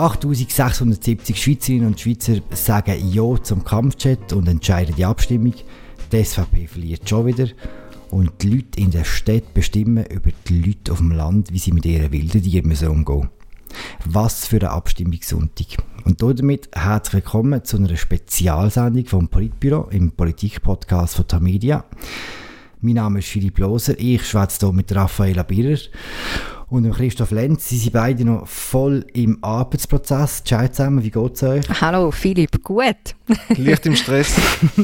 8670 Schweizerinnen und Schweizer sagen Ja zum Kampfchat und entscheiden die Abstimmung. Die SVP verliert schon wieder. Und die Leute in der Stadt bestimmen über die Leute auf dem Land, wie sie mit ihren wilden Tieren umgehen Was für eine Abstimmungssonntag. Und damit herzlich willkommen zu einer Spezialsendung vom Politbüro im Politikpodcast von Tamedia. Mein Name ist Philipp Loser, ich schwätze hier mit Raffaella Birrer und Christoph Lenz. Sie sind beide noch voll im Arbeitsprozess. Ciao zusammen, wie geht es euch? Hallo Philipp, gut. Leicht im Stress.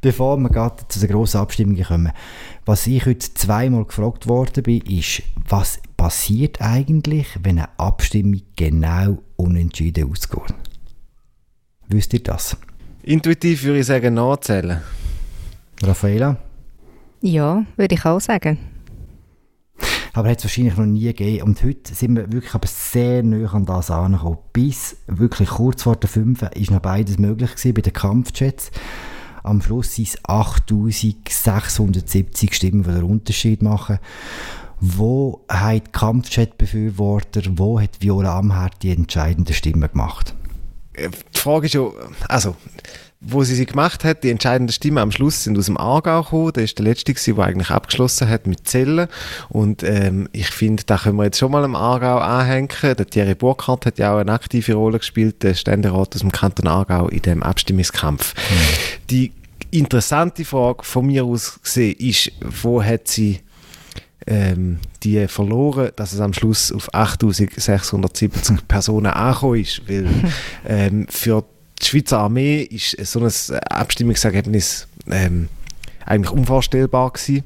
Bevor wir gerade zu den grossen Abstimmungen kommen, was ich heute zweimal gefragt worden bin, ist, was passiert eigentlich, wenn eine Abstimmung genau unentschieden ausgeht? Wisst ihr das? Intuitiv würde ich sagen, nachzählen. Raffaela? Ja, würde ich auch sagen. Aber hat es wahrscheinlich noch nie gegeben. Und heute sind wir wirklich aber sehr nah an das angekommen. Bis wirklich kurz vor der 5 ist noch beides möglich gewesen bei den Kampfchats. Am Schluss sind es 8670 Stimmen, die den Unterschied machen. Wo haben die Kampfchat-Befürworter, wo hat Viola Amherd die entscheidenden Stimmen gemacht? Äh, die Frage ist ja, also wo sie sie gemacht hat, die entscheidenden Stimmen am Schluss sind aus dem Aargau gekommen. Der ist der letzte gewesen, der eigentlich abgeschlossen hat mit Zellen. Und ähm, ich finde, da können wir jetzt schon mal am Aargau anhängen. Der Thierry Burkhardt hat ja auch eine aktive Rolle gespielt, der Ständerat aus dem Kanton Aargau in dem Abstimmungskampf. Mhm. Die interessante Frage von mir aus gesehen ist, wo hat sie ähm, die verloren, dass es am Schluss auf 8670 Personen angekommen ist, weil ähm, für die Schweizer Armee ist so ein Abstimmungsergebnis ähm, eigentlich unvorstellbar gewesen.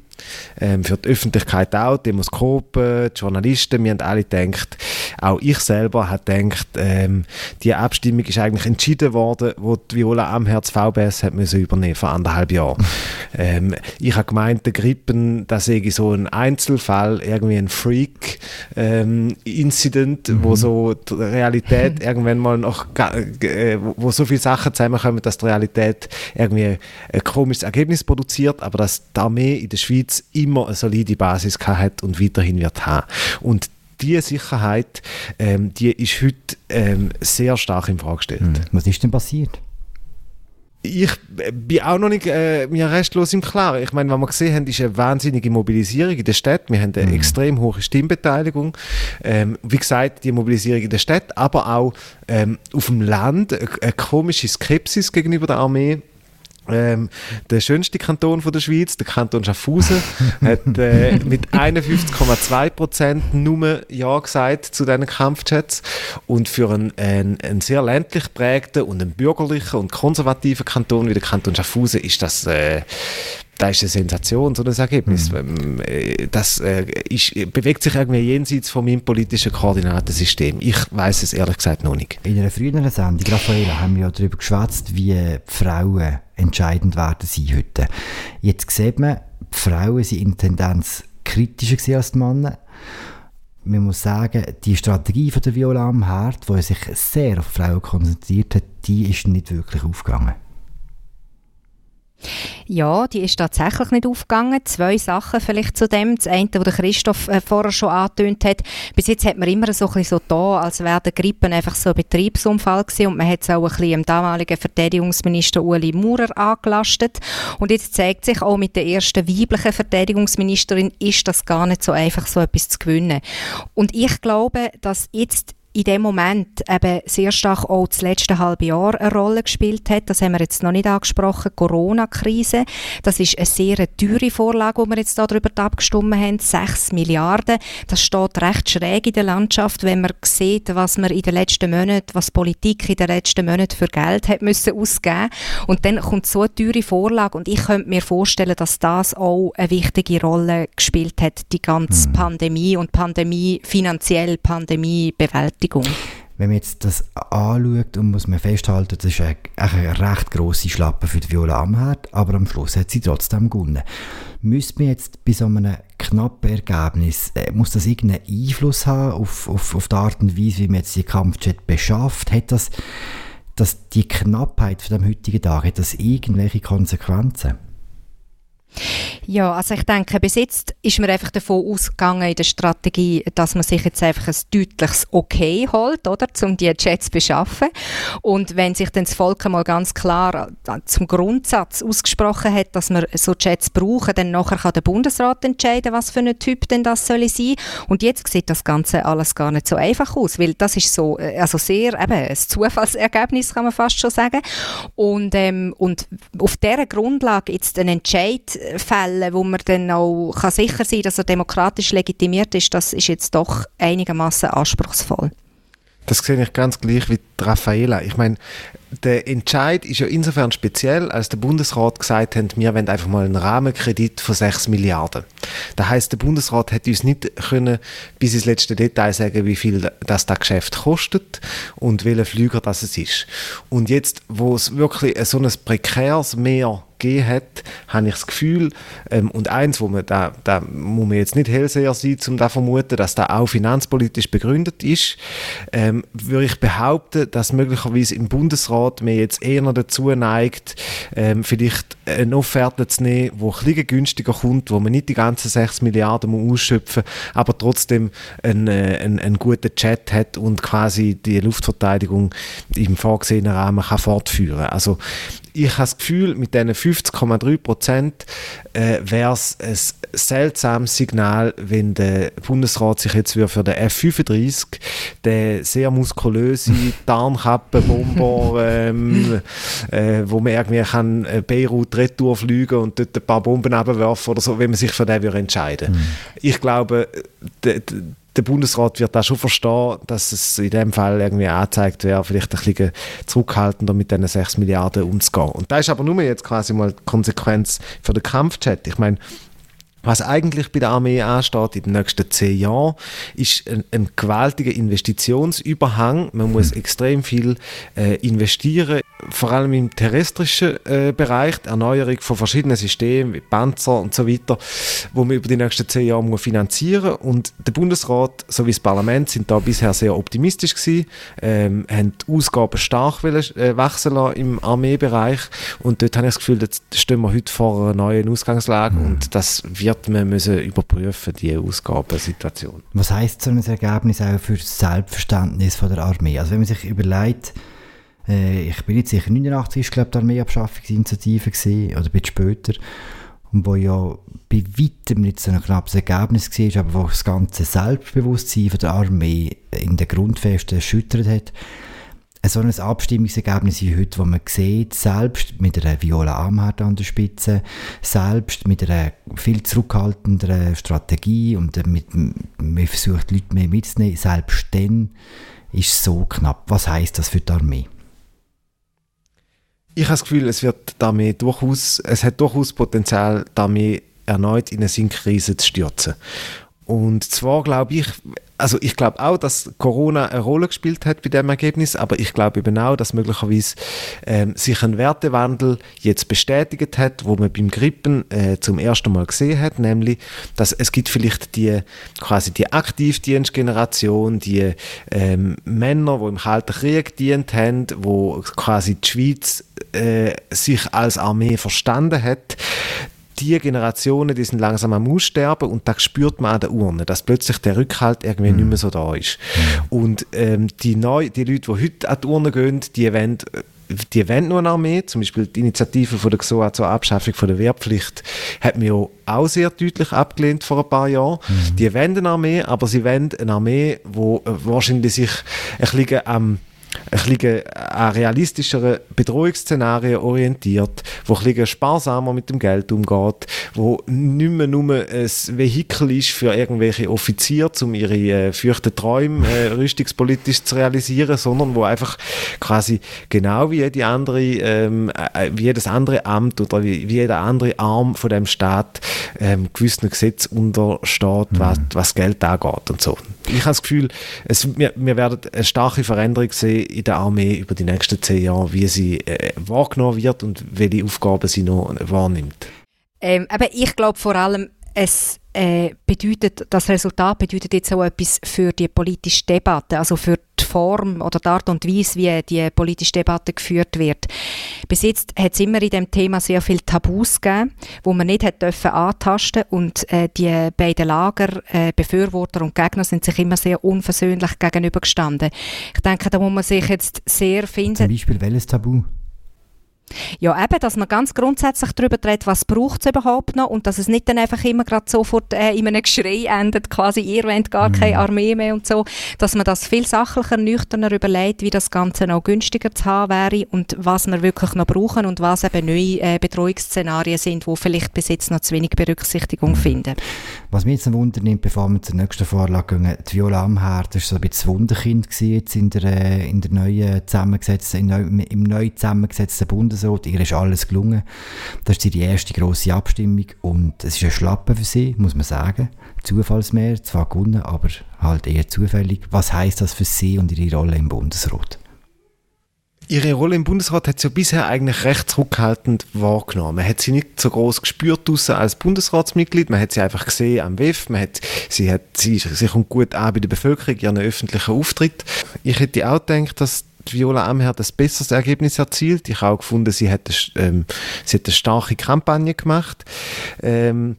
Ähm, für die Öffentlichkeit auch, Demoskopen, die Journalisten, wir haben alle gedacht, auch ich selber habe gedacht, ähm, die Abstimmung ist eigentlich entschieden worden, wo die Viola Amherz VBS hat müssen übernehmen vor anderthalb Jahren. ähm, ich habe gemeint, der Grippen, das sei so ein Einzelfall, irgendwie ein Freak-Incident, ähm, mhm. wo so die Realität irgendwann mal noch, äh, wo so viele Sachen zusammenkommen, dass die Realität irgendwie ein komisches Ergebnis produziert, aber dass die Armee in der Schweiz immer eine solide Basis hat und weiterhin wird haben. Und diese Sicherheit, ähm, die ist heute ähm, sehr stark in Frage gestellt. Hm. Was ist denn passiert? ich bin auch noch nicht äh, mir restlos im Klaren. Ich meine, was wir gesehen haben, ist eine wahnsinnige Mobilisierung in der Stadt. Wir haben eine mhm. extrem hohe Stimmbeteiligung. Ähm, wie gesagt, die Mobilisierung in der Stadt, aber auch ähm, auf dem Land eine, eine komische Skepsis gegenüber der Armee. Ähm, der schönste Kanton von der Schweiz, der Kanton Schaffhausen, hat äh, mit 51,2 Prozent nur Ja gesagt zu diesen Kampfchats. Und für einen, einen, einen, sehr ländlich prägten und einen bürgerlichen und konservativen Kanton wie der Kanton Schaffhausen ist das äh, da ist eine Sensation, so ein Ergebnis. Mhm. Äh, das äh, ist, bewegt sich irgendwie jenseits von meinem politischen Koordinatensystem. Ich weiß es ehrlich gesagt noch nicht. In einer früheren Sendung, Raffaella, haben wir ja darüber geschwätzt, wie Frauen entscheidend werden sie heute. Jetzt sieht man, die Frauen sind in Tendenz kritischer als die Männer. Man muss sagen, die Strategie von der Viola am Herd, die sich sehr auf Frauen konzentriert hat, die ist nicht wirklich aufgegangen. Ja, die ist tatsächlich nicht aufgegangen. Zwei Sachen vielleicht zu dem. Das eine, was Christoph äh, vorher schon angetönt hat. Bis jetzt hat man immer so ein bisschen so da, als wäre der Grippen einfach so ein Betriebsunfall gewesen und man hat es auch ein bisschen dem damaligen Verteidigungsminister Uli Maurer angelastet. Und jetzt zeigt sich auch mit der ersten weiblichen Verteidigungsministerin ist das gar nicht so einfach, so etwas zu gewinnen. Und ich glaube, dass jetzt in dem Moment eben sehr stark auch das letzte halbe Jahr eine Rolle gespielt hat. Das haben wir jetzt noch nicht angesprochen. Corona-Krise. Das ist eine sehr teure Vorlage, die wir jetzt darüber abgestimmt haben. 6 Milliarden. Das steht recht schräg in der Landschaft, wenn man sieht, was man in den letzten Monaten, was Politik in den letzten Monaten für Geld hat müssen ausgeben. Und dann kommt so eine teure Vorlage und ich könnte mir vorstellen, dass das auch eine wichtige Rolle gespielt hat, die ganze mhm. Pandemie und Pandemie, finanziell Pandemiebewältigung. Beschäftigung. Wenn man jetzt das anschaut, und muss man festhalten, das ist eine, eine recht grosse Schlappe für die Viola Amherd, aber am Schluss hat sie trotzdem gewonnen. Müsste man jetzt bei so einem knappen Ergebnis, äh, muss das irgendeinen Einfluss haben auf, auf, auf die Art und Weise, wie man jetzt die Kampfjet beschafft? Hat das, dass die Knappheit von dem heutigen Tag, hat das irgendwelche Konsequenzen? Ja, also ich denke, bis jetzt ist man einfach davon ausgegangen in der Strategie, dass man sich jetzt einfach ein deutliches Okay holt, oder, um die Jets zu beschaffen. Und wenn sich dann das Volk einmal ganz klar zum Grundsatz ausgesprochen hat, dass man so Jets brauchen, dann nachher kann der Bundesrat entscheiden, was für ein Typ denn das soll sein. Und jetzt sieht das Ganze alles gar nicht so einfach aus, weil das ist so, äh, also sehr eben ein Zufallsergebnis, kann man fast schon sagen. Und, ähm, und auf dieser Grundlage jetzt einen Entscheid Fällen, wo man dann auch kann sicher sein kann, dass er demokratisch legitimiert ist, das ist jetzt doch einigermaßen anspruchsvoll. Das sehe ich ganz gleich wie Raffaela. Ich meine, der Entscheid ist ja insofern speziell, als der Bundesrat gesagt hat, wir wollen einfach mal einen Rahmenkredit von 6 Milliarden. Das heißt, der Bundesrat hätte uns nicht können bis ins letzte Detail sagen, wie viel das, das Geschäft kostet und welcher Flüger das es ist. Und jetzt, wo es wirklich so ein prekäres Meer gegeben hat, habe ich das Gefühl, ähm, und eins, wo man, da, da muss man jetzt nicht Hellseher sein, um da vermuten, dass da auch finanzpolitisch begründet ist, ähm, würde ich behaupten, dass möglicherweise im Bundesrat man jetzt eher dazu neigt, ähm, vielleicht eine Offerte zu nehmen, die ein bisschen günstiger kommt, wo man nicht die ganzen 6 Milliarden muss ausschöpfen muss, aber trotzdem einen, äh, einen, einen guten Chat hat und quasi die Luftverteidigung im vorgesehenen Rahmen kann fortführen kann. Also ich habe das Gefühl, mit diesen 50,3 Prozent äh, wäre es ein seltsames Signal, wenn der Bundesrat sich jetzt für den F-35, den sehr muskulöse Tarnkappenbomber, ähm, äh, wo man irgendwie kann äh, Beirut retour fliegen und dort ein paar Bomben abwerfen oder so, wenn man sich für den entscheiden würde. Mhm. Ich glaube, der Bundesrat wird da schon verstehen, dass es in dem Fall irgendwie angezeigt wäre, vielleicht ein bisschen zurückhaltender mit diesen 6 Milliarden umzugehen. Und da ist aber nur jetzt quasi mal die Konsequenz für den Kampfchat. Ich meine, was eigentlich bei der Armee ansteht in den nächsten zehn Jahren, ist ein, ein gewaltiger Investitionsüberhang. Man muss mhm. extrem viel äh, investieren, vor allem im terrestrischen äh, Bereich, die Erneuerung von verschiedenen Systemen wie Panzer und so weiter, wo man über die nächsten zehn Jahre muss finanzieren muss. Und der Bundesrat sowie das Parlament sind da bisher sehr optimistisch gewesen, ähm, haben die Ausgaben stark wollen, äh, wachsen lassen im Armeebereich und dort habe ich das Gefühl, jetzt stehen wir heute vor einer neuen Ausgangslage mhm. und das wird man müssen überprüfen, die Ausgabensituation. Was heisst so ein Ergebnis auch für das Selbstverständnis von der Armee? Also wenn man sich überlegt, äh, ich bin jetzt sicher 89 ist glaube die Armeeabschaffungsinitiative gesehen oder ein bisschen später und wo ja bei weitem nicht so ein knappes Ergebnis war, aber wo das ganze Selbstbewusstsein von der Armee in den Grundfesten erschüttert hat, so ein Abstimmungsergebnis wie heute, wo man sieht, selbst mit einer Viola Amherd an der Spitze, selbst mit einer viel zurückhaltenderen Strategie und mit, man versucht, die Leute mehr mitzunehmen, selbst dann ist es so knapp. Was heißt das für die Armee? Ich habe das Gefühl, es wird Armee durchaus, es hat durchaus Potenzial, Armee erneut in eine Sinkkrise zu stürzen. Und zwar glaube ich, also ich glaube auch, dass Corona eine Rolle gespielt hat bei dem Ergebnis, aber ich glaube eben auch, dass möglicherweise ähm, sich ein Wertewandel jetzt bestätigt hat, wo man beim Grippen äh, zum ersten Mal gesehen hat, nämlich, dass es gibt vielleicht die quasi die Aktivdienstgeneration, die ähm, Männer, die im Kalten Krieg dient haben, wo quasi die Schweiz äh, sich als Armee verstanden hat, die Generationen, die sind langsam am Aussterben und da spürt man an der Urne, dass plötzlich der Rückhalt irgendwie mhm. nicht mehr so da ist. Mhm. Und ähm, die, neu, die Leute, die heute an die Urne gehen, die wollen die wollen nur eine Armee, zum Beispiel die Initiative von der XOA zur Abschaffung von der Wehrpflicht hat ja auch sehr deutlich abgelehnt vor ein paar Jahren. Mhm. Die wollen eine Armee, aber sie wollen eine Armee, die äh, wahrscheinlich sich ein bisschen am ein bisschen an realistischeren Bedrohungsszenarien orientiert, wo ein bisschen sparsamer mit dem Geld umgeht, wo nicht mehr nur ein Vehikel ist für irgendwelche Offiziere, um ihre äh, fürchten Träume äh, rüstungspolitisch zu realisieren, sondern wo einfach quasi genau wie jede andere, ähm, äh, wie jedes andere Amt oder wie, wie jeder andere Arm von dem Staat ähm, gewissen Gesetz untersteht, mhm. was, was Geld angeht und so. Ich habe das Gefühl, es, wir, wir werden eine starke Veränderung sehen in der Armee über die nächsten zehn Jahre, wie sie äh, wahrgenommen wird und welche Aufgaben sie noch wahrnimmt? Ähm, aber ich glaube vor allem, es äh, bedeutet, das Resultat bedeutet jetzt auch etwas für die politische Debatte, also für die Form oder die Art und Weise, wie die politische Debatte geführt wird. Bis jetzt hat es immer in dem Thema sehr viele Tabus gegeben, wo man nicht hat dürfen antasten und äh, die beiden Lager, äh, Befürworter und Gegner, sind sich immer sehr unversöhnlich gegenübergestanden. Ich denke, da muss man sich jetzt sehr finden. Zum Beispiel welches Tabu? Ja, eben, dass man ganz grundsätzlich darüber redet, was braucht es überhaupt noch und dass es nicht dann einfach immer gerade sofort äh, in einem Geschrei endet, quasi ihr wollt gar mhm. keine Armee mehr und so, dass man das viel sachlicher, nüchterner überlegt, wie das Ganze noch günstiger zu haben wäre und was wir wirklich noch brauchen und was eben neue äh, Bedrohungsszenarien sind, wo vielleicht bis jetzt noch zu wenig Berücksichtigung mhm. finden. Was mich jetzt noch wundernimmt, bevor wir zur nächsten Vorlage gehen, die Viola Amherd, das war so ein bisschen das Wunderkind jetzt in der, äh, in der neuen zusammengesetzten, im neu zusammengesetzten Bundes Bundesrat. Ihr ist alles gelungen. Das ist die erste grosse Abstimmung und es ist ein Schlappen für sie, muss man sagen. Zufallsmehr, zwar gewonnen, aber halt eher zufällig. Was heißt das für sie und ihre Rolle im Bundesrat? Ihre Rolle im Bundesrat hat sie ja bisher eigentlich recht zurückhaltend wahrgenommen. Man hat sie nicht so groß gespürt als Bundesratsmitglied. Man hat sie einfach gesehen am WEF. Man hat, sie, hat, sie, sie kommt gut an bei der Bevölkerung, ihren öffentlichen Auftritt. Ich hätte auch gedacht, dass Viola Amherd ein besseres Ergebnis erzielt. Ich habe auch gefunden, sie hat, eine, ähm, sie hat eine starke Kampagne gemacht. Ähm,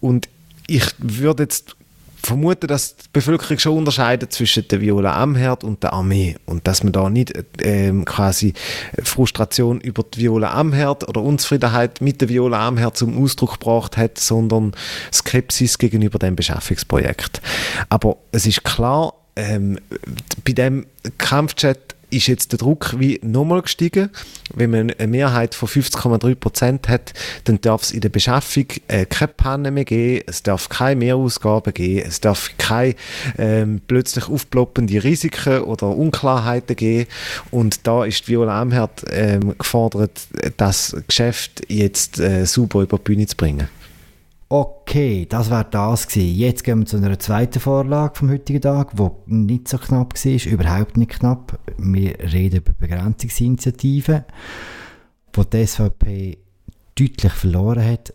und ich würde jetzt vermuten, dass die Bevölkerung schon unterscheidet zwischen der Viola Amherd und der Armee und dass man da nicht ähm, quasi Frustration über die Viola Amherd oder Unzufriedenheit mit der Viola Amherd zum Ausdruck gebracht hat, sondern Skepsis gegenüber dem Beschaffungsprojekt. Aber es ist klar, ähm, bei dem Kampfchat ist jetzt der Druck wie nochmal gestiegen. Wenn man eine Mehrheit von 50,3 Prozent hat, dann darf es in der Beschaffung äh, keine Panne mehr geben, es darf keine Mehrausgaben geben, es darf keine ähm, plötzlich aufploppende Risiken oder Unklarheiten geben. Und da ist Viola Amherd ähm, gefordert, das Geschäft jetzt äh, sauber über die Bühne zu bringen. Okay, das war das gewesen. Jetzt gehen wir zu einer zweiten Vorlage vom heutigen Tag, die nicht so knapp war, überhaupt nicht knapp. Wir reden über Begrenzungsinitiativen, wo die SVP deutlich verloren hat.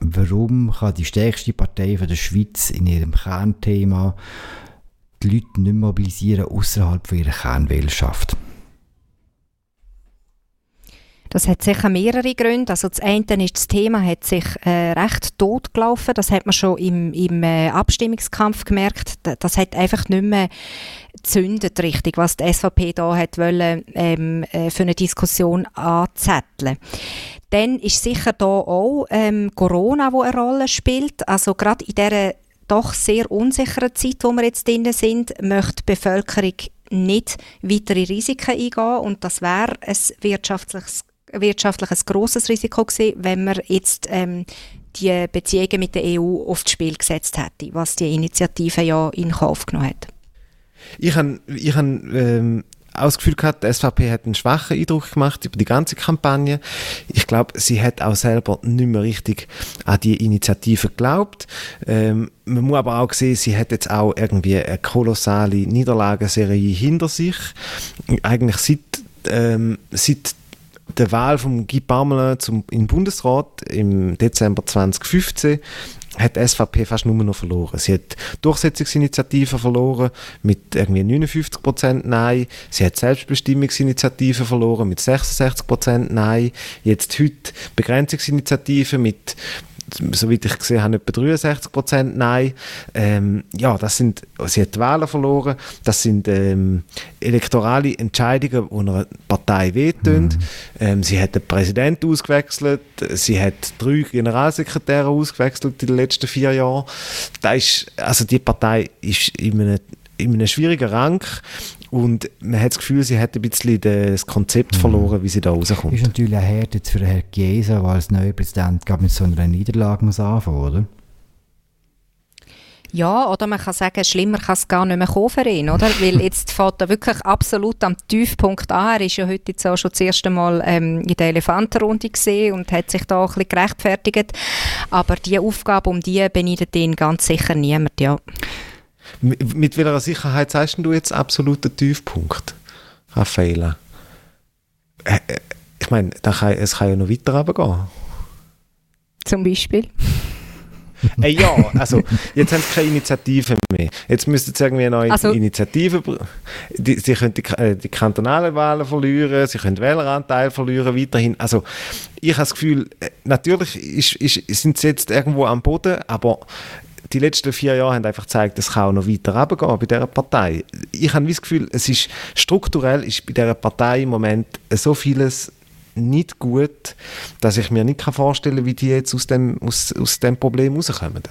Warum kann die stärkste Partei von der Schweiz in ihrem Kernthema die Leute nicht mobilisieren außerhalb ihrer Kernwählerschaft? Das hat sicher mehrere Gründe. Also das eine ist, das Thema hat sich äh, recht tot gelaufen. Das hat man schon im, im äh, Abstimmungskampf gemerkt. Das hat einfach nicht mehr zündet richtig, was die SVP da hat wollen, ähm, äh, für eine Diskussion anzetteln. Dann ist sicher da auch ähm, Corona, wo eine Rolle spielt. Also gerade in dieser doch sehr unsicheren Zeit, wo wir jetzt drin sind, möchte die Bevölkerung nicht weitere Risiken eingehen und das wäre ein wirtschaftliches wirtschaftlich ein grosses Risiko gewesen, wenn man jetzt ähm, die Beziehungen mit der EU aufs Spiel gesetzt hätte, was die Initiative ja in Kauf genommen hat. Ich habe ich hab, ähm, auch gehabt, die SVP hat einen schwachen Eindruck gemacht über die ganze Kampagne. Ich glaube, sie hat auch selber nicht mehr richtig an die Initiative geglaubt. Ähm, man muss aber auch sehen, sie hat jetzt auch irgendwie eine kolossale Niederlagenserie hinter sich. Eigentlich seit, ähm, seit der Wahl von Guy Parmelin zum den Bundesrat im Dezember 2015 hat die SVP fast nur noch verloren. Sie hat Durchsetzungsinitiativen verloren mit irgendwie 59% Nein. Sie hat Selbstbestimmungsinitiativen verloren mit 66% Nein. Jetzt heute Begrenzungsinitiativen mit soweit ich gesehen habe, etwa 63 Prozent Nein. Ähm, ja, das sind, sie hat die Wahlen verloren. Das sind ähm, elektorale Entscheidungen, die einer Partei wehtun. Mhm. Ähm, sie hat den Präsidenten ausgewechselt. Sie hat drei Generalsekretäre ausgewechselt in den letzten vier Jahren. Da ist, also die Partei ist in einem in einem schwierigen Rang und man hat das Gefühl, sie hat ein bisschen das Konzept mhm. verloren, wie sie da rauskommt. Ist natürlich ein Herd jetzt für Herrn Chiesa, der als neuer Präsident mit so einer Niederlage muss anfangen, oder? Ja, oder man kann sagen, schlimmer kann es gar nicht mehr kommen für ihn, oder? Weil jetzt fährt er wirklich absolut am Tiefpunkt an. Er ist ja heute jetzt auch schon das erste Mal ähm, in der Elefantenrunde gesehen und hat sich da auch ein bisschen gerechtfertigt. Aber die Aufgabe, um die beneidet ihn ganz sicher niemand, ja. Mit, mit welcher Sicherheit sagst du jetzt absoluten Tiefpunkt, Raffaela? Äh, äh, ich meine, es kann ja noch weiter runtergehen. Zum Beispiel? äh, ja, also jetzt haben sie keine Initiative mehr. Jetzt müssten sie irgendwie eine neue also, Initiative. Die, sie können die, äh, die kantonalen Wahlen verlieren, sie können Wähleranteil verlieren weiterhin. Also ich habe das Gefühl, natürlich ist, ist, sind sie jetzt irgendwo am Boden, aber die letzten vier Jahre haben einfach gezeigt, es auch noch weiter runtergehen bei dieser Partei. Ich habe das Gefühl, es ist strukturell ist bei dieser Partei im Moment so vieles nicht gut, dass ich mir nicht vorstellen kann, wie die jetzt aus dem, aus, aus dem Problem rauskommen.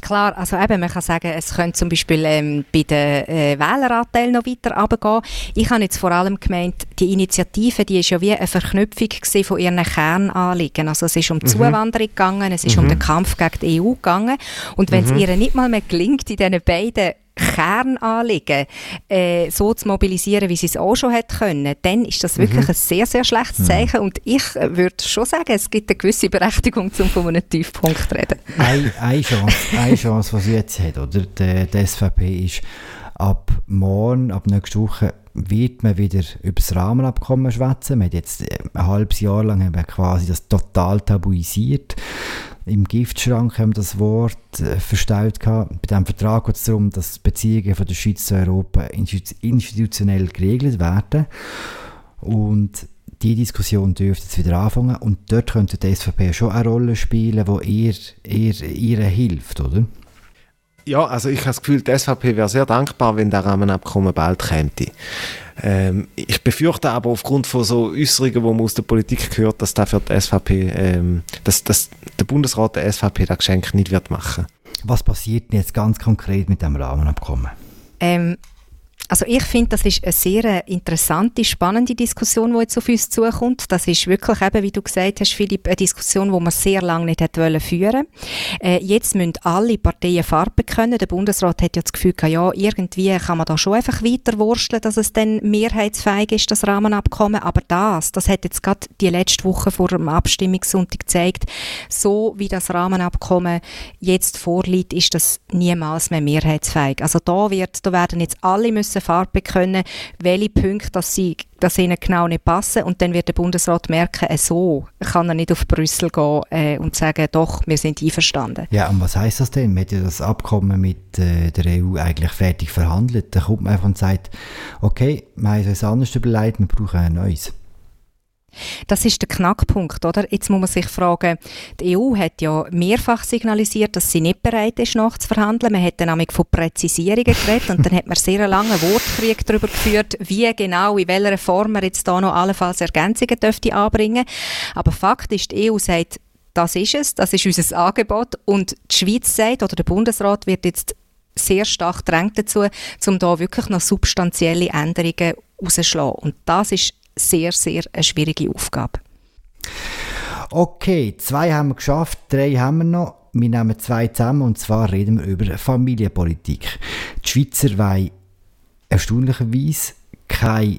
Klar, also eben, man kann sagen, es könnte zum Beispiel ähm, bei den äh, Wähleranteilen noch weiter runtergehen. Ich habe jetzt vor allem gemeint, die Initiative, die ist ja wie eine Verknüpfung von ihren Kernanliegen. Also es ist um mhm. Zuwanderung gegangen, es ist mhm. um den Kampf gegen die EU gegangen. Und wenn es mhm. ihr nicht mal mehr gelingt, in diesen beiden Kernanliegen äh, so zu mobilisieren, wie sie es auch schon hätte können, dann ist das wirklich mhm. ein sehr, sehr schlechtes mhm. Zeichen. Und ich äh, würde schon sagen, es gibt eine gewisse Berechtigung, um von einem Tiefpunkt zu reden. Eine, eine, Chance, eine Chance, die sie jetzt hat, oder? Die, die SVP ist, ab morgen, ab nächster Woche, wird man wieder über das Rahmenabkommen schwätzen. Man hat jetzt äh, ein halbes Jahr lang quasi das total tabuisiert im Giftschrank haben wir das Wort äh, verstellt gehabt. Bei diesem Vertrag geht es darum, dass Beziehungen von der Schweiz zu Europa institutionell geregelt werden. Und die Diskussion dürfte jetzt wieder anfangen und dort könnte die SVP schon eine Rolle spielen, wo ihr, ihr, ihr hilft, oder? Ja, also ich habe das Gefühl, die SVP wäre sehr dankbar, wenn der Rahmenabkommen bald käme. Ähm, ich befürchte aber aufgrund von so Äußerungen, die man aus der Politik hört, dass da für die SVP, ähm, dass, dass der Bundesrat der SVP das Geschenk nicht wird machen. Was passiert denn jetzt ganz konkret mit dem Rahmenabkommen? Ähm, also ich finde, das ist eine sehr interessante, spannende Diskussion, die jetzt auf uns zukommt. Das ist wirklich eben, wie du gesagt hast, Philipp, eine Diskussion, die man sehr lange nicht wollen führen. Äh, jetzt müssen alle Parteien Farbe können. Der Bundesrat hat ja das Gefühl, ja, irgendwie kann man da schon einfach weiter wursteln, dass es dann mehrheitsfähig ist, das Rahmenabkommen. Aber das, das hat jetzt gerade die letzte Woche vor dem Abstimmungssonntag gezeigt, so wie das Rahmenabkommen jetzt vorliegt, ist das niemals mehr mehrheitsfähig. Also da wird, da werden jetzt alle müssen Farbe können, welche Punkte dass sie, dass ihnen genau nicht passen. Und dann wird der Bundesrat merken, äh, so kann er nicht auf Brüssel gehen äh, und sagen, doch, wir sind einverstanden. Ja, und was heißt das denn? Man hat ja das Abkommen mit äh, der EU eigentlich fertig verhandelt. Da kommt man einfach und sagt, okay, wir haben uns anders überlegt, wir brauchen ein neues. Das ist der Knackpunkt, oder? Jetzt muss man sich fragen, die EU hat ja mehrfach signalisiert, dass sie nicht bereit ist, nachzuverhandeln. Man hat dann nämlich von Präzisierungen geredet und dann hat man sehr lange Wortkrieg darüber geführt, wie genau, in welcher Form man jetzt da noch allenfalls Ergänzungen dürfte anbringen. Aber Fakt ist, die EU sagt, das ist es, das ist unser Angebot und die Schweiz sagt, oder der Bundesrat wird jetzt sehr stark drängt dazu, um da wirklich noch substanzielle Änderungen rauszuschlagen. Und das ist sehr, sehr eine schwierige Aufgabe. Okay, zwei haben wir geschafft, drei haben wir noch. Wir nehmen zwei zusammen und zwar reden wir über Familienpolitik. Die Schweizer wollen erstaunlicherweise keine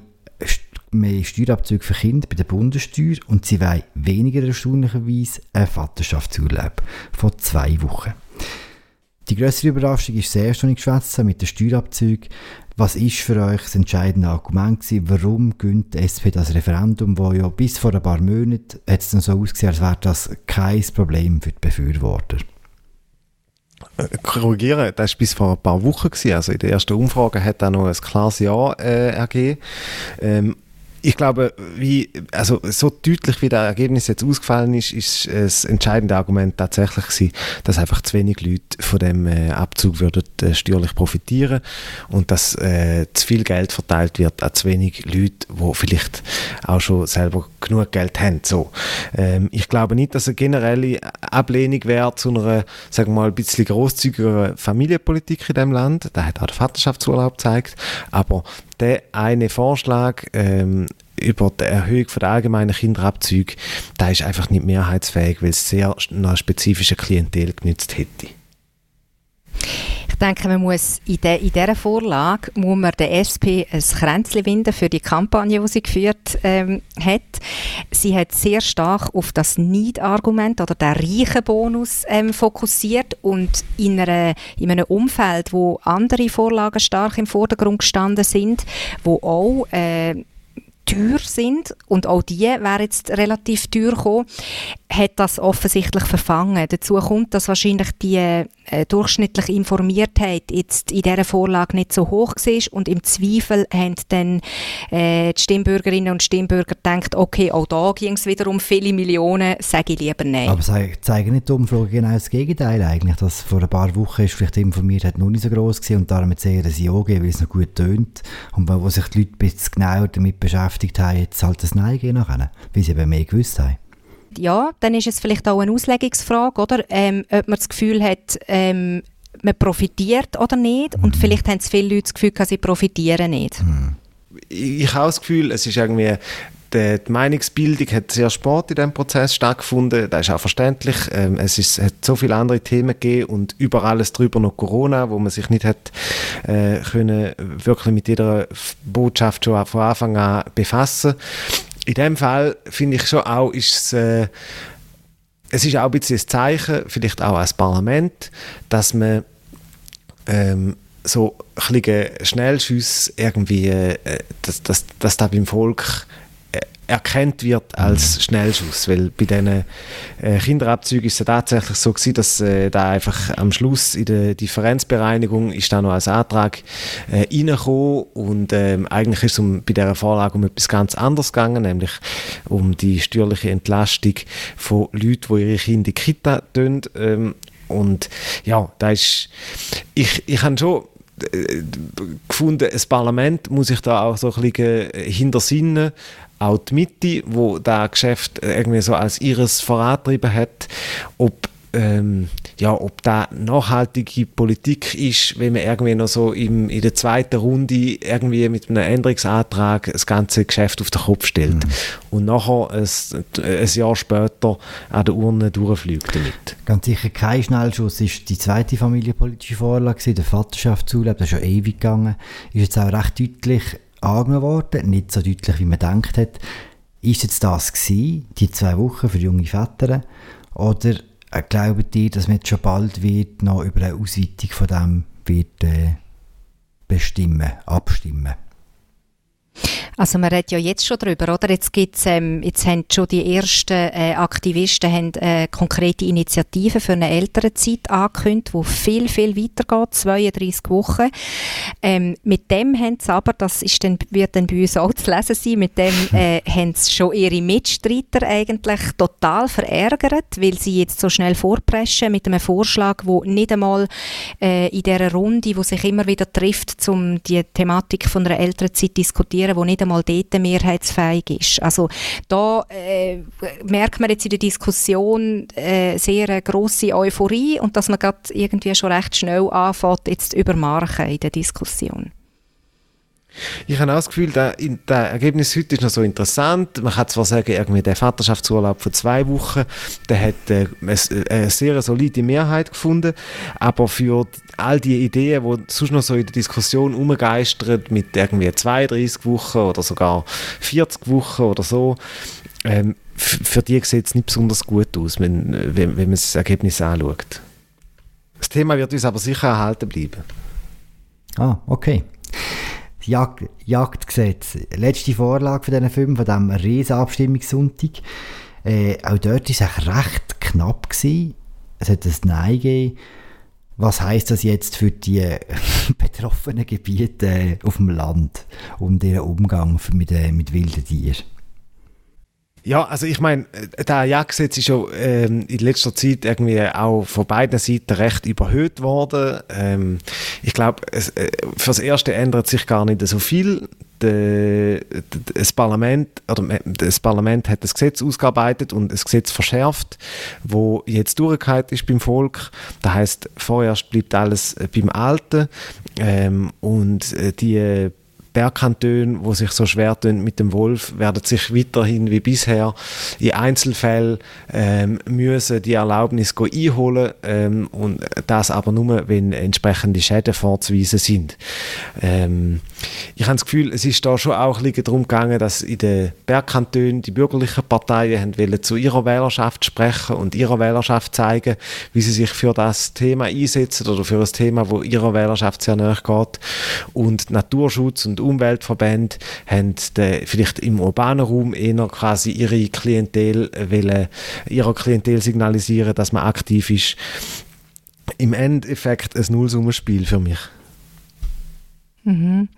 mehr Steuerabzüge für Kinder bei der Bundessteuer und sie wollen weniger erstaunlicherweise einen Vaterschaftsurlaub von zwei Wochen. Die größere Überraschung ist sehr, ich geschwätzt mit den Steuerabzügen. Was ist für euch das entscheidende Argument gewesen? Warum gönnt die SP das Referendum, wo ja bis vor ein paar Monaten es so ausgesehen, als wäre das kein Problem für die Befürworter? Äh, korrigieren, das war bis vor ein paar Wochen. Gewesen. Also in der ersten Umfrage hat er noch ein klares Ja äh, ergeben. Ähm, ich glaube, wie, also so deutlich wie das Ergebnis jetzt ausgefallen ist, ist das entscheidende Argument tatsächlich gewesen, dass einfach zu wenig Leute von dem äh, Abzug würden äh, steuerlich profitieren und dass äh, zu viel Geld verteilt wird an zu wenig Leute, die vielleicht auch schon selber genug Geld haben. So. Ähm, ich glaube nicht, dass eine generelle Ablehnung wäre zu einer, sagen wir mal, ein bisschen großzügigeren Familienpolitik in dem Land. Da hat auch der Vaterschaftsurlaub gezeigt. Aber der eine Vorschlag ähm, über die Erhöhung der allgemeinen Kinderabzüge, der ist einfach nicht mehrheitsfähig, weil es sehr einer spezifischen Klientel genützt hätte. Ich denke, man muss in, de, in dieser Vorlage muss man der SP ein Kränzchen winden für die Kampagne, die sie geführt ähm, hat. Sie hat sehr stark auf das Need-Argument oder den reichen Bonus ähm, fokussiert und in, einer, in einem Umfeld, wo andere Vorlagen stark im Vordergrund gestanden sind, wo auch äh, teuer sind und auch die wären jetzt relativ teuer gekommen, hat das offensichtlich verfangen. Dazu kommt, dass wahrscheinlich die äh, durchschnittliche Informiertheit jetzt in dieser Vorlage nicht so hoch war und im Zweifel haben dann äh, die Stimmbürgerinnen und Stimmbürger gedacht, okay, auch da ging es wieder um viele Millionen, sage ich lieber nein. Aber zeigen nicht die Umfragen genau das Gegenteil eigentlich, dass vor ein paar Wochen ist vielleicht die Informiertheit noch nicht so groß gewesen und darum jetzt eher ein Ja geben, weil es noch gut tönt und wo sich die Leute ein bisschen genauer damit beschäftigt haben, jetzt halt das Nein gehen nachher, weil sie eben mehr gewusst haben ja, dann ist es vielleicht auch eine Auslegungsfrage, oder? Ähm, ob man das Gefühl hat, ähm, man profitiert oder nicht. Und mhm. vielleicht haben es viele Leute das Gefühl, dass sie profitieren nicht. Mhm. Ich habe das Gefühl, es ist irgendwie die, Meinungsbildung hat sehr spät in diesem Prozess stattgefunden. Das ist auch verständlich. Ähm, es, ist, hat so viele andere Themen gegeben und über alles drüber noch Corona, wo man sich nicht hat äh, können wirklich mit jeder Botschaft schon von Anfang an befassen in dem Fall finde ich schon auch, ist es, äh, es ist auch ein bisschen ein Zeichen, vielleicht auch als Parlament, dass man ähm, so ein bisschen Schnellschüsse irgendwie, äh, dass, dass, dass da beim Volk erkannt wird als Schnellschuss, weil bei diesen äh, Kinderabzügen ist es tatsächlich so gewesen, dass äh, da einfach am Schluss in der Differenzbereinigung ist da noch als Antrag äh, reingekommen. Und ähm, eigentlich ist es um, bei dieser Vorlage um etwas ganz anderes gegangen, nämlich um die steuerliche Entlastung von Leuten, die ihre Kinder in die Kita tun. Ähm, und ja, da ist ich, ich habe schon gefunden, das Parlament muss sich da auch so ein bisschen äh, hintersinnen, auch die Mitte, wo da Geschäft irgendwie so als ihres vorantrieben hat, ob ähm, ja, ob da nachhaltige Politik ist, wenn man irgendwie noch so im, in der zweiten Runde irgendwie mit einem Änderungsantrag das ganze Geschäft auf den Kopf stellt mhm. und nachher ein, ein Jahr später an der Urne durchfliegt damit. Ganz sicher kein Schnellschuss ist die zweite familienpolitische Vorlage, der Vaterschaftsurlaub, das ist schon ewig gegangen, ist jetzt auch recht deutlich angenommen worden, nicht so deutlich, wie man gedacht hat. Ist jetzt das gewesen, die zwei Wochen für junge Väter, oder glaubt ihr, dass man jetzt schon bald wird noch über eine Ausweitung von dem wird äh, bestimmen, abstimmen? Also man redet ja jetzt schon darüber, oder? Jetzt gibt's, ähm, jetzt haben schon die ersten äh, Aktivisten haben, äh, konkrete Initiativen für eine ältere Zeit angekündigt, wo viel, viel weitergeht, 32 Wochen. Ähm, mit dem haben sie aber, das ist dann, wird dann bei uns auch zu lesen sein, mit dem äh, haben sie schon ihre Mitstreiter eigentlich total verärgert, weil sie jetzt so schnell vorpreschen mit einem Vorschlag, wo nicht einmal äh, in dieser Runde, wo sich immer wieder trifft, um die Thematik von einer älteren Zeit zu diskutieren, wo nicht einmal dort mehrheitsfähig ist. Also da äh, merkt man jetzt in der Diskussion äh, sehr eine grosse Euphorie und dass man gerade irgendwie schon recht schnell anfängt, jetzt übermarken in der Diskussion. Ich habe auch das Gefühl, das Ergebnis heute ist noch so interessant. Man kann zwar sagen, irgendwie der Vaterschaftsurlaub von zwei Wochen, der hat äh, eine sehr solide Mehrheit gefunden, aber für all die Ideen, die sonst noch so in der Diskussion umgeistern, mit irgendwie 32 Wochen oder sogar 40 Wochen oder so, ähm, für die sieht es nicht besonders gut aus, wenn, wenn, wenn man das Ergebnis anschaut. Das Thema wird uns aber sicher erhalten bleiben. Ah, okay. Jagd, Jagdgesetz. Letzte Vorlage von diesen Filmen, von diesem Riesenabstimmungssonntag. Äh, auch dort war es recht knapp. Gewesen. Es hat ein Nein gegeben. Was heißt das jetzt für die betroffenen Gebiete auf dem Land und ihren Umgang mit, äh, mit wilden Tieren? Ja, also ich meine, der Jagdgesetz ist schon ähm, in letzter Zeit irgendwie auch von beiden Seiten recht überhöht worden. Ähm, ich glaube, äh, fürs Erste ändert sich gar nicht so viel. De, de, das Parlament oder das Parlament hat das Gesetz ausgearbeitet und das Gesetz verschärft, wo jetzt durchgehalten ist beim Volk. Das heißt, vorerst bleibt alles beim Alten ähm, und äh, die Bergkantone, wo sich so schwer tun mit dem Wolf, werden sich weiterhin wie bisher in Einzelfällen ähm, müssen die Erlaubnis einholen ähm, und das aber nur, wenn entsprechende Schäden vorzuweisen sind. Ähm, ich habe das Gefühl, es ist da schon auch ein darum gegangen, dass in den Bergkantonen die bürgerlichen Parteien haben wollen zu ihrer Wählerschaft sprechen und ihrer Wählerschaft zeigen, wie sie sich für das Thema einsetzen oder für ein Thema, wo ihrer Wählerschaft sehr nahe geht. Und Naturschutz und Umweltverbände haben de, vielleicht im urbanen Raum eher quasi ihre Klientel wollen, ihrer Klientel signalisieren, dass man aktiv ist. Im Endeffekt ein Nullsummenspiel für mich. Mhm.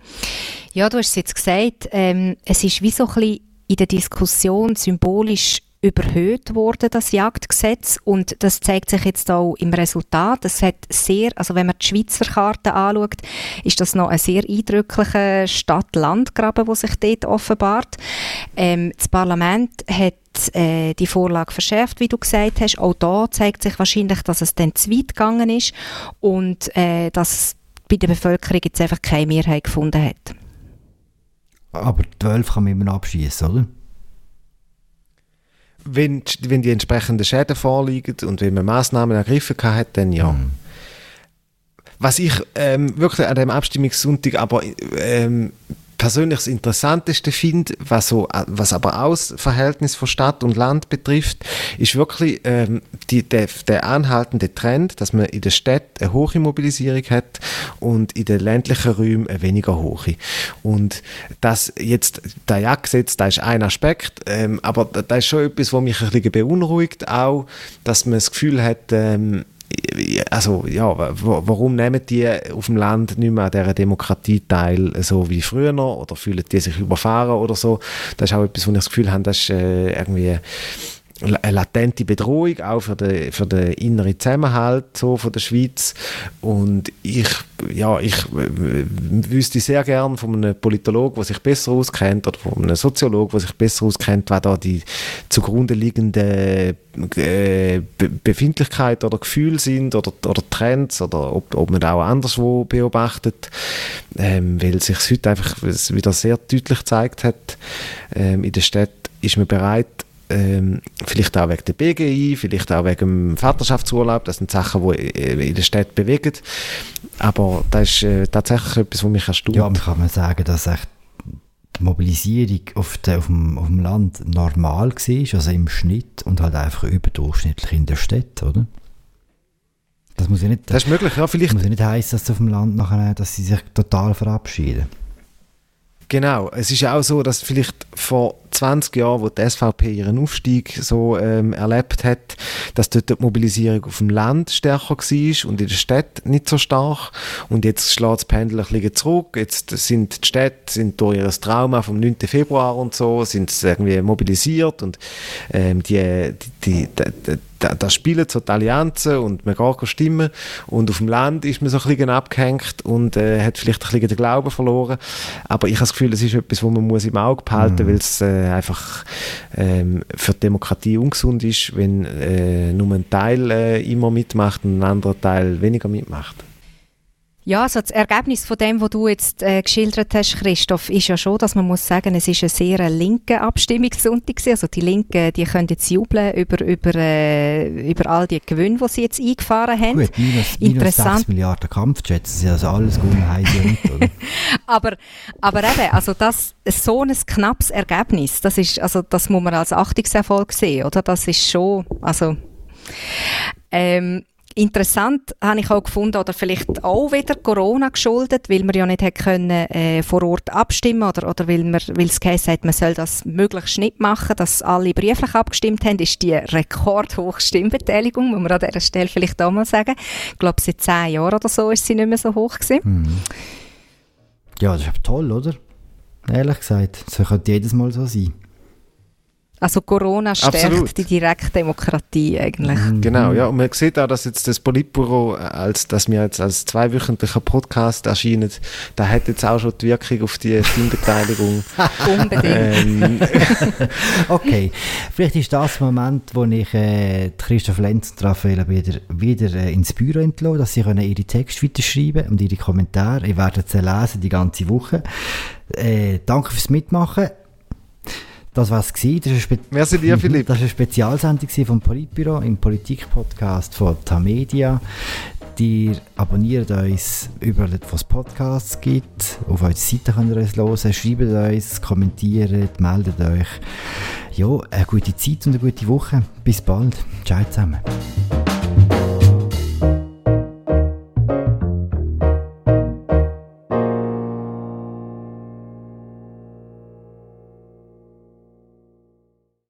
Ja, du hast es jetzt gesagt, ähm, es ist wie so ein bisschen in der Diskussion symbolisch überhöht worden, das Jagdgesetz. Und das zeigt sich jetzt auch im Resultat. Es hat sehr, also wenn man die Schweizer Karte anschaut, ist das noch ein sehr eindrücklicher Stadt-Land-Graben, der sich dort offenbart. Ähm, das Parlament hat äh, die Vorlage verschärft, wie du gesagt hast. Auch da zeigt sich wahrscheinlich, dass es dann zu weit gegangen ist und äh, dass bei der Bevölkerung jetzt einfach keine Mehrheit gefunden hat. Aber 12 kann man immer abschießen, oder? Wenn, wenn die entsprechenden Schäden vorliegen und wenn man Massnahmen ergriffen hat, dann ja. Mhm. Was ich ähm, wirklich an dem Abstimmungssonntag aber ähm, persönlich das Interessanteste finde, was, so, was aber auch das Verhältnis von Stadt und Land betrifft, ist wirklich ähm, die, der, der anhaltende Trend, dass man in der Stadt eine hohe Mobilisierung hat und in den ländlichen Räumen eine weniger hohe. Und das jetzt, der Jagdgesetz, da ist ein Aspekt, ähm, aber da ist schon etwas, was mich ein bisschen beunruhigt, auch, dass man das Gefühl hat, ähm, also ja, warum nehmen die auf dem Land nicht mehr an dieser Demokratie teil, so wie früher noch, oder fühlen die sich überfahren oder so? Das ist auch etwas, wo ich das Gefühl habe, das ist äh, irgendwie eine latente Bedrohung, auch für den, für den inneren Zusammenhalt so von der Schweiz. Und ich, ja, ich wüsste sehr gern von einem Politologen, der sich besser auskennt, oder von einem Soziologen, der sich besser auskennt, was da die zugrunde liegenden äh, Befindlichkeit oder Gefühle sind oder, oder Trends oder ob, ob man auch anderswo beobachtet, ähm, weil sich heute einfach wieder sehr deutlich gezeigt hat, ähm, in der Stadt ist man bereit, ähm, vielleicht auch wegen der BGI, vielleicht auch wegen dem Vaterschaftsurlaub, das sind Sachen, die in der Stadt bewegen. Aber das ist äh, tatsächlich etwas, was mich erstaunt. Ja, man kann man sagen, dass echt die Mobilisierung auf, de, auf, dem, auf dem Land normal war, also im Schnitt und halt einfach überdurchschnittlich in der Stadt, oder? Das muss ja nicht, das ist möglich, ja, vielleicht. muss ja nicht heißen, dass auf dem Land nachher, dass sie sich total verabschieden. Genau, es ist ja auch so, dass vielleicht vor 20 Jahren, wo die SVP ihren Aufstieg so ähm, erlebt hat, dass dort die Mobilisierung auf dem Land stärker war und in der Stadt nicht so stark. Und jetzt schlägt das Pendel ein bisschen zurück. Jetzt sind die Städte sind durch ihr Trauma vom 9. Februar und so, sind irgendwie mobilisiert und ähm, die, die, die, die da, da spielen so die Allianzen und man geht stimmen und auf dem Land ist man so ein bisschen abgehängt und äh, hat vielleicht ein bisschen den Glauben verloren. Aber ich habe das Gefühl, es ist etwas, wo man muss im Auge behalten, mhm. weil es äh, einfach ähm, für die Demokratie ungesund ist, wenn äh, nur ein Teil äh, immer mitmacht und ein anderer Teil weniger mitmacht. Ja, also das Ergebnis von dem, was du jetzt äh, geschildert hast, Christoph, ist ja schon, dass man muss sagen, es ist eine sehr linke Abstimmungssonntag Also die Linken, die können jetzt jubeln über, über, äh, über all die Gewinne, die sie jetzt eingefahren haben. Gut, minus, minus 6 Milliarden Kampfjets, das ist also alles gut oder? aber, aber eben, also das, so ein knappes Ergebnis, das ist, also das muss man als Achtungserfolg sehen, oder? Das ist schon, also ähm, Interessant habe ich auch gefunden, oder vielleicht auch wieder Corona geschuldet, weil man ja nicht hätte können, äh, vor Ort abstimmen oder, oder weil, man, weil es geheißen hat, man soll das möglichst nicht machen, dass alle brieflich abgestimmt haben, ist die rekordhohe Stimmbeteiligung, muss man an dieser Stelle vielleicht auch mal sagen. Ich glaube, seit zehn Jahren oder so ist sie nicht mehr so hoch gewesen. Mhm. Ja, das ist toll, oder? Ehrlich gesagt, das könnte jedes Mal so sein. Also Corona stärkt Absolut. die Direktdemokratie eigentlich. Mhm. Genau, ja. Und man sieht auch, dass jetzt das Politbüro, als, dass wir jetzt als zweiwöchentlicher Podcast erscheinen, da hat jetzt auch schon die Wirkung auf die Stimmbeteiligung. Unbedingt. Ähm. okay, vielleicht ist das der Moment, wo ich äh, Christoph Lenz und Raphael wieder, wieder äh, ins Büro entlasse, dass sie können ihre Texte weiterschreiben und ihre Kommentare. Ich werde sie lesen die ganze Woche. Äh, danke fürs Mitmachen. Das war es. Merci dir, Philipp. Das war eine Spezialsendung vom Politbüro im Politik-Podcast von Tamedia. Ihr abonniert uns überall, wo es Podcasts gibt. Auf unserer Seite könnt ihr uns hören. Schreibt uns, kommentiert, meldet euch. Ja, eine gute Zeit und eine gute Woche. Bis bald. Ciao zusammen.